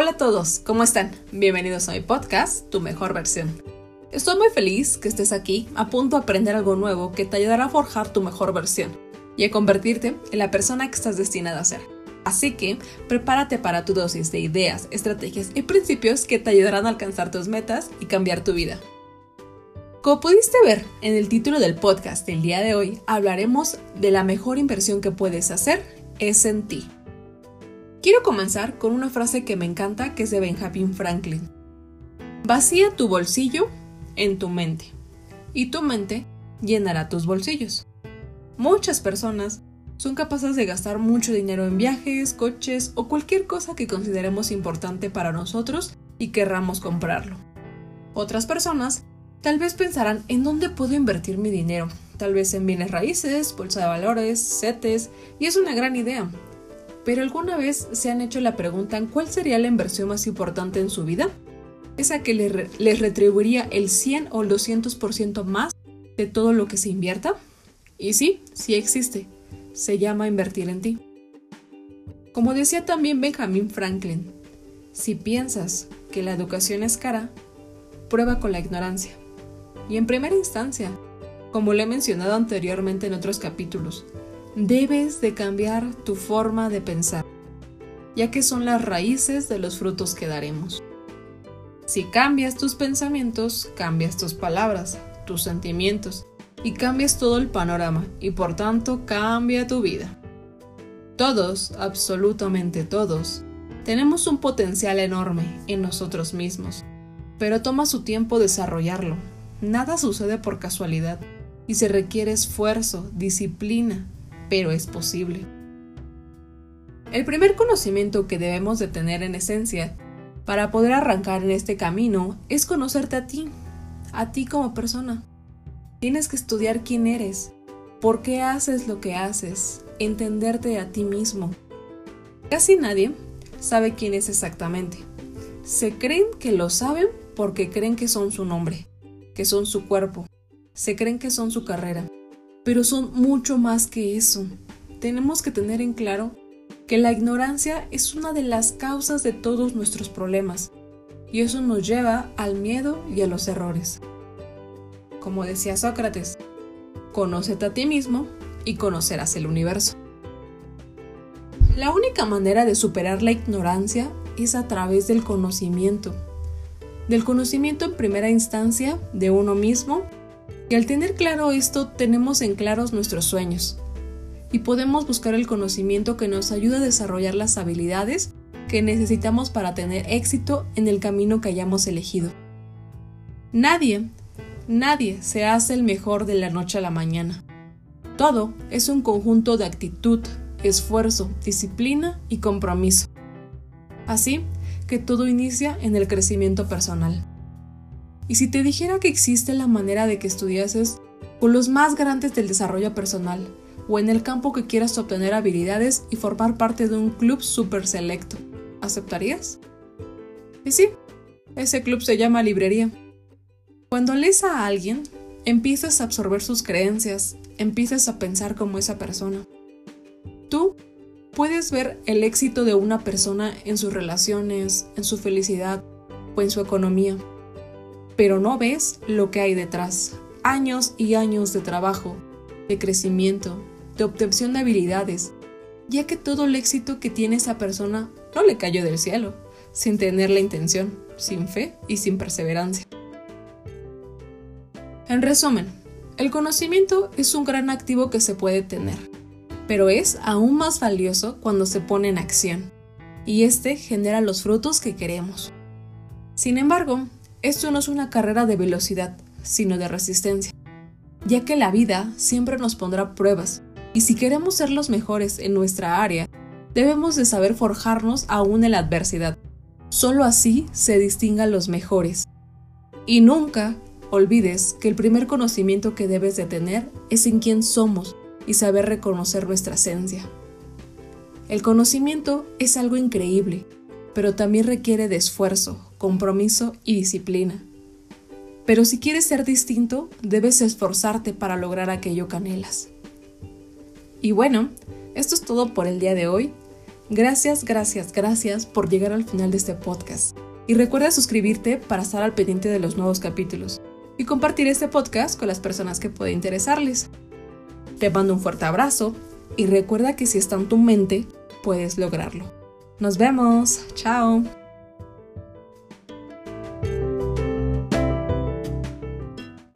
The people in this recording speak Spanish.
Hola a todos, ¿cómo están? Bienvenidos a mi podcast, Tu Mejor Versión. Estoy muy feliz que estés aquí, a punto de aprender algo nuevo que te ayudará a forjar tu mejor versión y a convertirte en la persona que estás destinada a ser. Así que prepárate para tu dosis de ideas, estrategias y principios que te ayudarán a alcanzar tus metas y cambiar tu vida. Como pudiste ver en el título del podcast del día de hoy, hablaremos de la mejor inversión que puedes hacer es en ti. Quiero comenzar con una frase que me encanta que es de Benjamin Franklin. Vacía tu bolsillo en tu mente y tu mente llenará tus bolsillos. Muchas personas son capaces de gastar mucho dinero en viajes, coches o cualquier cosa que consideremos importante para nosotros y querramos comprarlo. Otras personas tal vez pensarán en dónde puedo invertir mi dinero, tal vez en bienes raíces, bolsa de valores, CETES, y es una gran idea, pero ¿alguna vez se han hecho la pregunta cuál sería la inversión más importante en su vida? ¿Esa que les, retribuiría el 100 o el 200% más de todo lo que se invierta? Y sí, sí existe. Se llama invertir en ti. Como decía también Benjamin Franklin, si piensas que la educación es cara, prueba con la ignorancia. Y en primera instancia, como lo he mencionado anteriormente en otros capítulos, debes de cambiar tu forma de pensar, ya que son las raíces de los frutos que daremos. Si cambias tus pensamientos, cambias tus palabras, tus sentimientos, y cambias todo el panorama, y por tanto cambia tu vida. Todos, absolutamente todos, tenemos un potencial enorme en nosotros mismos, pero toma su tiempo desarrollarlo. Nada sucede por casualidad y se requiere esfuerzo, disciplina, pero es posible. El primer conocimiento que debemos de tener en esencia para poder arrancar en este camino es conocerte a ti, a ti como persona. Tienes que estudiar quién eres, por qué haces lo que haces, entenderte a ti mismo. Casi nadie sabe quién es exactamente. Se creen que lo saben porque creen que son su nombre, que son su cuerpo, se creen que son su carrera, pero son mucho más que eso. Tenemos que tener en claro que la ignorancia es una de las causas de todos nuestros problemas y eso nos lleva al miedo y a los errores. Como decía Sócrates, conócete a ti mismo y conocerás el universo. La única manera de superar la ignorancia es a través del conocimiento. Del conocimiento en primera instancia de uno mismo y al tener claro esto, tenemos en claros nuestros sueños y podemos buscar el conocimiento que nos ayude a desarrollar las habilidades que necesitamos para tener éxito en el camino que hayamos elegido. Nadie, nadie se hace el mejor de la noche a la mañana. Todo es un conjunto de actitud, esfuerzo, disciplina y compromiso. Así que todo inicia en el crecimiento personal. Y si te dijera que existe la manera de que estudiases con los más grandes del desarrollo personal, o en el campo que quieras obtener habilidades y formar parte de un club súper selecto, ¿aceptarías? Y sí, ese club se llama librería. Cuando lees a alguien, empiezas a absorber sus creencias, empiezas a pensar como esa persona. Tú puedes ver el éxito de una persona en sus relaciones, en su felicidad o en su economía pero no ves lo que hay detrás. Años y años de trabajo, de crecimiento, de obtención de habilidades, ya que todo el éxito que tiene esa persona no le cayó del cielo, sin tener la intención, sin fe y sin perseverancia. En resumen, el conocimiento es un gran activo que se puede tener, pero es aún más valioso cuando se pone en acción, y este genera los frutos que queremos. Sin embargo, esto no es una carrera de velocidad, sino de resistencia, ya que la vida siempre nos pondrá pruebas, y si queremos ser los mejores en nuestra área, debemos de saber forjarnos aún en la adversidad. Solo así se distingan los mejores. Y nunca olvides que el primer conocimiento que debes de tener es en quién somos y saber reconocer nuestra esencia. El conocimiento es algo increíble, pero también requiere de esfuerzo, compromiso y disciplina. Pero si quieres ser distinto, debes esforzarte para lograr aquello que anhelas. Y bueno, esto es todo por el día de hoy. Gracias, gracias, gracias por llegar al final de este podcast. Y recuerda suscribirte para estar al pendiente de los nuevos capítulos y compartir este podcast con las personas que puede interesarles. Te mando un fuerte abrazo y recuerda que si está en tu mente, puedes lograrlo. Nos vemos. Chao.